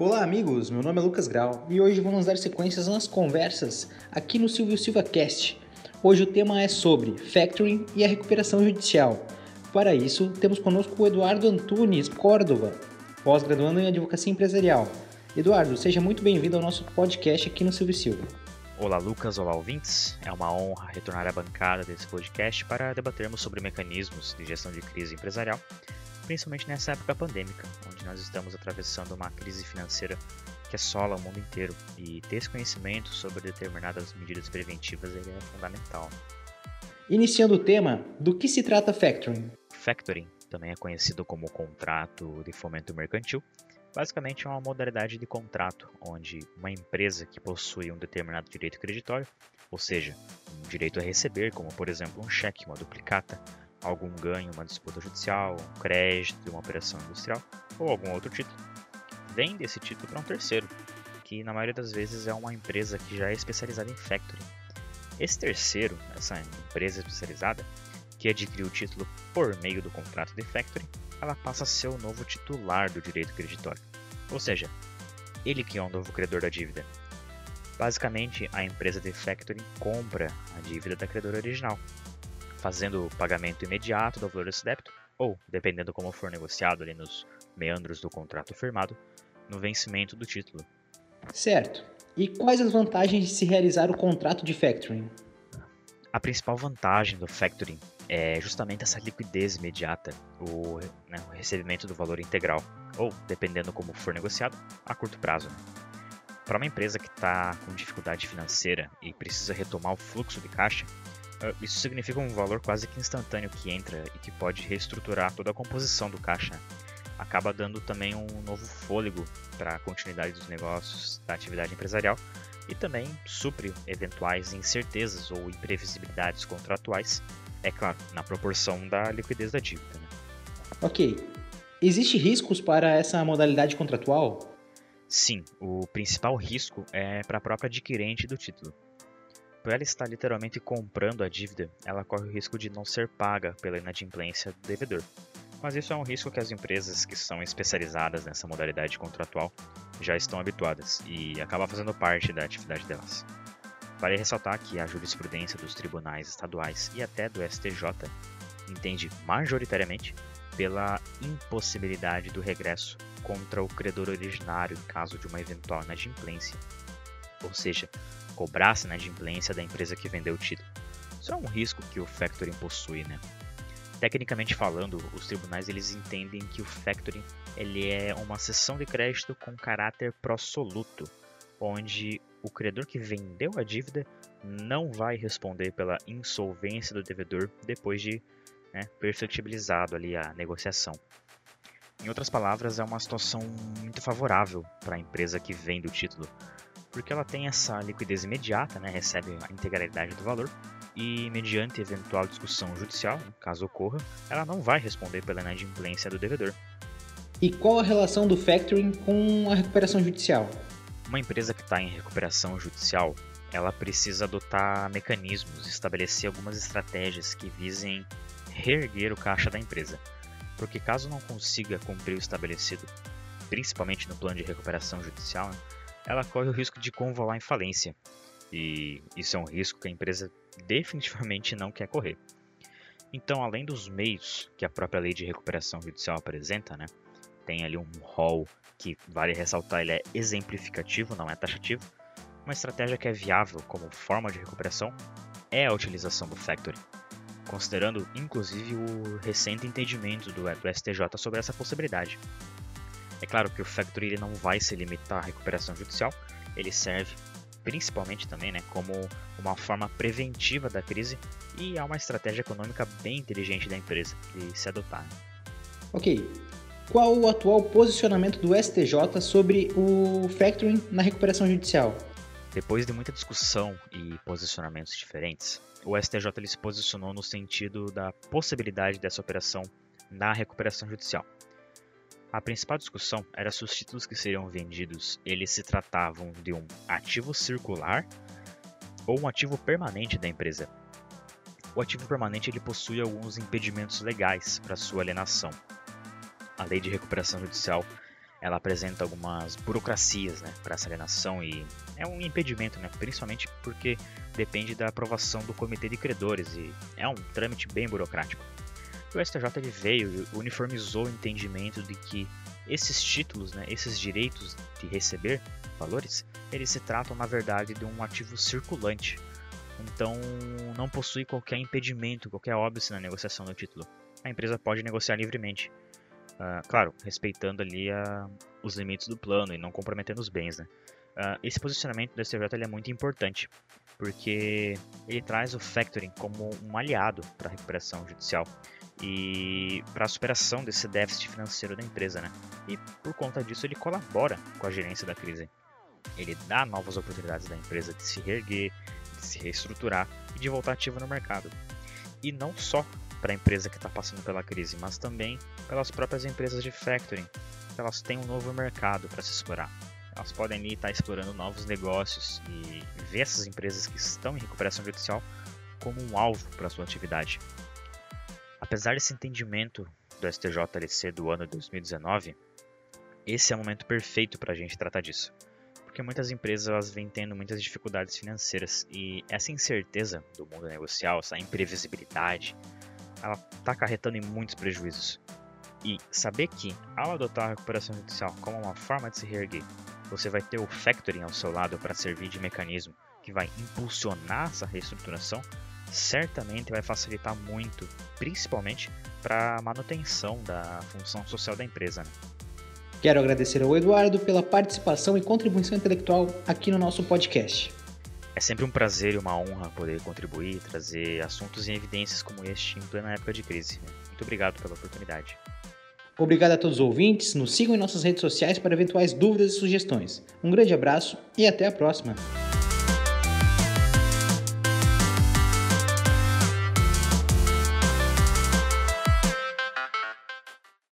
Olá, amigos. Meu nome é Lucas Grau e hoje vamos dar sequências nas conversas aqui no Silvio Silva Cast. Hoje o tema é sobre factoring e a recuperação judicial. Para isso, temos conosco o Eduardo Antunes Córdova, pós-graduando em Advocacia Empresarial. Eduardo, seja muito bem-vindo ao nosso podcast aqui no Silvio Silva. Olá, Lucas. Olá, ouvintes. É uma honra retornar à bancada desse podcast para debatermos sobre mecanismos de gestão de crise empresarial, principalmente nessa época pandêmica, onde nós estamos atravessando uma crise financeira que assola o mundo inteiro e ter esse conhecimento sobre determinadas medidas preventivas é fundamental. Iniciando o tema, do que se trata factoring? Factoring também é conhecido como contrato de fomento mercantil Basicamente é uma modalidade de contrato onde uma empresa que possui um determinado direito creditório, ou seja, um direito a receber, como por exemplo um cheque, uma duplicata, algum ganho, uma disputa judicial, um crédito uma operação industrial ou algum outro título, vende esse título para um terceiro, que na maioria das vezes é uma empresa que já é especializada em factoring. Esse terceiro, essa empresa especializada, que adquiriu o título por meio do contrato de factoring, ela passa a ser o novo titular do direito creditório. Ou seja, ele que é o novo credor da dívida. Basicamente, a empresa de factoring compra a dívida da credora original, fazendo o pagamento imediato do valor desse débito, ou, dependendo como for negociado ali nos meandros do contrato firmado, no vencimento do título. Certo. E quais as vantagens de se realizar o contrato de factoring? A principal vantagem do factoring é justamente essa liquidez imediata, o, né, o recebimento do valor integral, ou, dependendo como for negociado, a curto prazo. Né? Para uma empresa que está com dificuldade financeira e precisa retomar o fluxo de caixa, isso significa um valor quase que instantâneo que entra e que pode reestruturar toda a composição do caixa. Acaba dando também um novo fôlego para a continuidade dos negócios, da atividade empresarial e também supre eventuais incertezas ou imprevisibilidades contratuais é claro, na proporção da liquidez da dívida. Né? Ok. Existe riscos para essa modalidade contratual? Sim, o principal risco é para a própria adquirente do título. Por ela estar literalmente comprando a dívida, ela corre o risco de não ser paga pela inadimplência do devedor. Mas isso é um risco que as empresas que são especializadas nessa modalidade contratual já estão habituadas e acaba fazendo parte da atividade delas. Vale ressaltar que a jurisprudência dos tribunais estaduais e até do STJ entende majoritariamente pela impossibilidade do regresso contra o credor originário em caso de uma eventual inadimplência, ou seja, cobrar-se inadimplência da empresa que vendeu o título. Isso é um risco que o factoring possui, né? Tecnicamente falando, os tribunais eles entendem que o factoring ele é uma cessão de crédito com caráter prosoluto, onde o credor que vendeu a dívida não vai responder pela insolvência do devedor depois de né, perfectibilizado ali a negociação. Em outras palavras, é uma situação muito favorável para a empresa que vende o título, porque ela tem essa liquidez imediata, né, recebe a integralidade do valor e, mediante eventual discussão judicial, caso ocorra, ela não vai responder pela inadimplência do devedor. E qual a relação do factoring com a recuperação judicial? Uma empresa que está em recuperação judicial, ela precisa adotar mecanismos, estabelecer algumas estratégias que visem reerguer o caixa da empresa. Porque caso não consiga cumprir o estabelecido, principalmente no plano de recuperação judicial, ela corre o risco de convolar em falência. E isso é um risco que a empresa definitivamente não quer correr. Então, além dos meios que a própria lei de recuperação judicial apresenta, né, tem ali um rol que vale ressaltar, ele é exemplificativo, não é taxativo. Uma estratégia que é viável como forma de recuperação é a utilização do factoring, considerando inclusive o recente entendimento do, do STJ sobre essa possibilidade. É claro que o factoring ele não vai se limitar à recuperação judicial, ele serve principalmente também né, como uma forma preventiva da crise e é uma estratégia econômica bem inteligente da empresa de se adotar. Ok, qual o atual posicionamento do STJ sobre o factoring na recuperação judicial? Depois de muita discussão e posicionamentos diferentes, o STJ se posicionou no sentido da possibilidade dessa operação na recuperação judicial. A principal discussão era se os títulos que seriam vendidos eles se tratavam de um ativo circular ou um ativo permanente da empresa. O ativo permanente ele possui alguns impedimentos legais para sua alienação, a lei de recuperação judicial ela apresenta algumas burocracias né, para essa alienação e é um impedimento, né, principalmente porque depende da aprovação do comitê de credores e é um trâmite bem burocrático. O STJ ele veio e uniformizou o entendimento de que esses títulos, né, esses direitos de receber valores, eles se tratam na verdade de um ativo circulante. Então não possui qualquer impedimento, qualquer óbice na negociação do título. A empresa pode negociar livremente. Uh, claro, respeitando ali os limites do plano e não comprometendo os bens. Né? Uh, esse posicionamento do STJ é muito importante, porque ele traz o factoring como um aliado para a recuperação judicial e para a superação desse déficit financeiro da empresa, né? E por conta disso ele colabora com a gerência da crise. Ele dá novas oportunidades da empresa de se reerguer, de se reestruturar e de voltar ativa no mercado. E não só para a empresa que está passando pela crise, mas também pelas próprias empresas de factoring, que elas têm um novo mercado para se explorar. Elas podem ali estar tá explorando novos negócios e ver essas empresas que estão em recuperação judicial como um alvo para sua atividade. Apesar desse entendimento do STJLC do ano 2019, esse é o momento perfeito para a gente tratar disso. Porque muitas empresas vêm tendo muitas dificuldades financeiras e essa incerteza do mundo negocial, essa imprevisibilidade, ela está acarretando em muitos prejuízos. E saber que, ao adotar a recuperação judicial como uma forma de se reerguer, você vai ter o factoring ao seu lado para servir de mecanismo que vai impulsionar essa reestruturação, certamente vai facilitar muito, principalmente para a manutenção da função social da empresa. Né? Quero agradecer ao Eduardo pela participação e contribuição intelectual aqui no nosso podcast. É sempre um prazer e uma honra poder contribuir, trazer assuntos e evidências como este em plena época de crise. Muito obrigado pela oportunidade. Obrigado a todos os ouvintes, nos sigam em nossas redes sociais para eventuais dúvidas e sugestões. Um grande abraço e até a próxima!